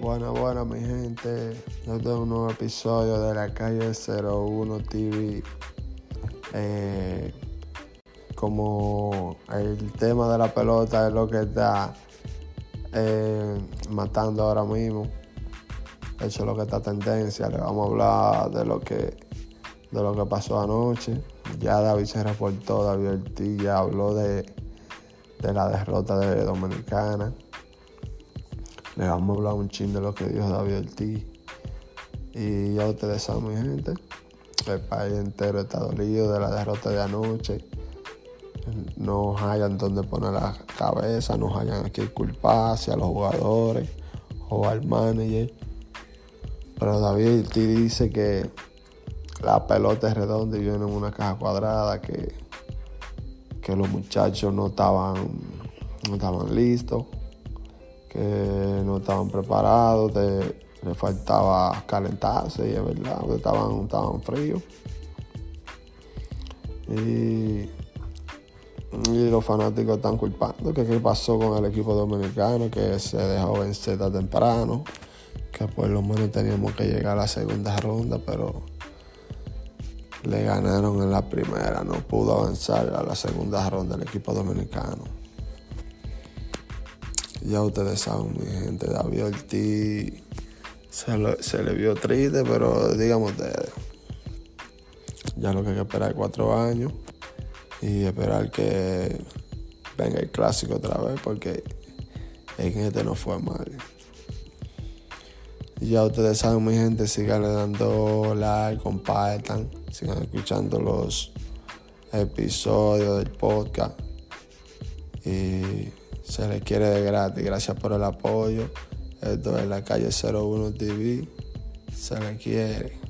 Bueno, bueno, mi gente. Yo tengo un nuevo episodio de la calle 01 TV. Eh, como el tema de la pelota es lo que está eh, matando ahora mismo. Eso es lo que está tendencia. Le vamos a hablar de lo que, de lo que pasó anoche. Ya David se reportó, David Ortiz ya habló de, de la derrota de Dominicana. Le vamos a hablar un chin de lo que dijo David Ortiz. Y ya ustedes saben, mi gente, el país entero está dolido de la derrota de anoche. No hayan donde poner la cabeza, no hayan aquí culpar hacia los jugadores o al manager. Pero David Ortiz dice que la pelota es redonda y viene en una caja cuadrada, que, que los muchachos no estaban, no estaban listos que no estaban preparados, le faltaba calentarse y es verdad, estaban, estaban fríos. Y, los fanáticos están culpando que qué pasó con el equipo dominicano, que se dejó vencer tan temprano, que por lo menos teníamos que llegar a la segunda ronda, pero le ganaron en la primera, no pudo avanzar a la segunda ronda el equipo dominicano. Ya ustedes saben, mi gente, David Ortiz se, se le vio triste, pero digamos ustedes, ya lo que hay que esperar es cuatro años y esperar que venga el clásico otra vez, porque en este no fue mal. Ya ustedes saben, mi gente, sigan dando like, compartan, sigan escuchando los episodios del podcast. Y se le quiere de gratis. Gracias por el apoyo. Esto es la calle 01 TV. Se le quiere.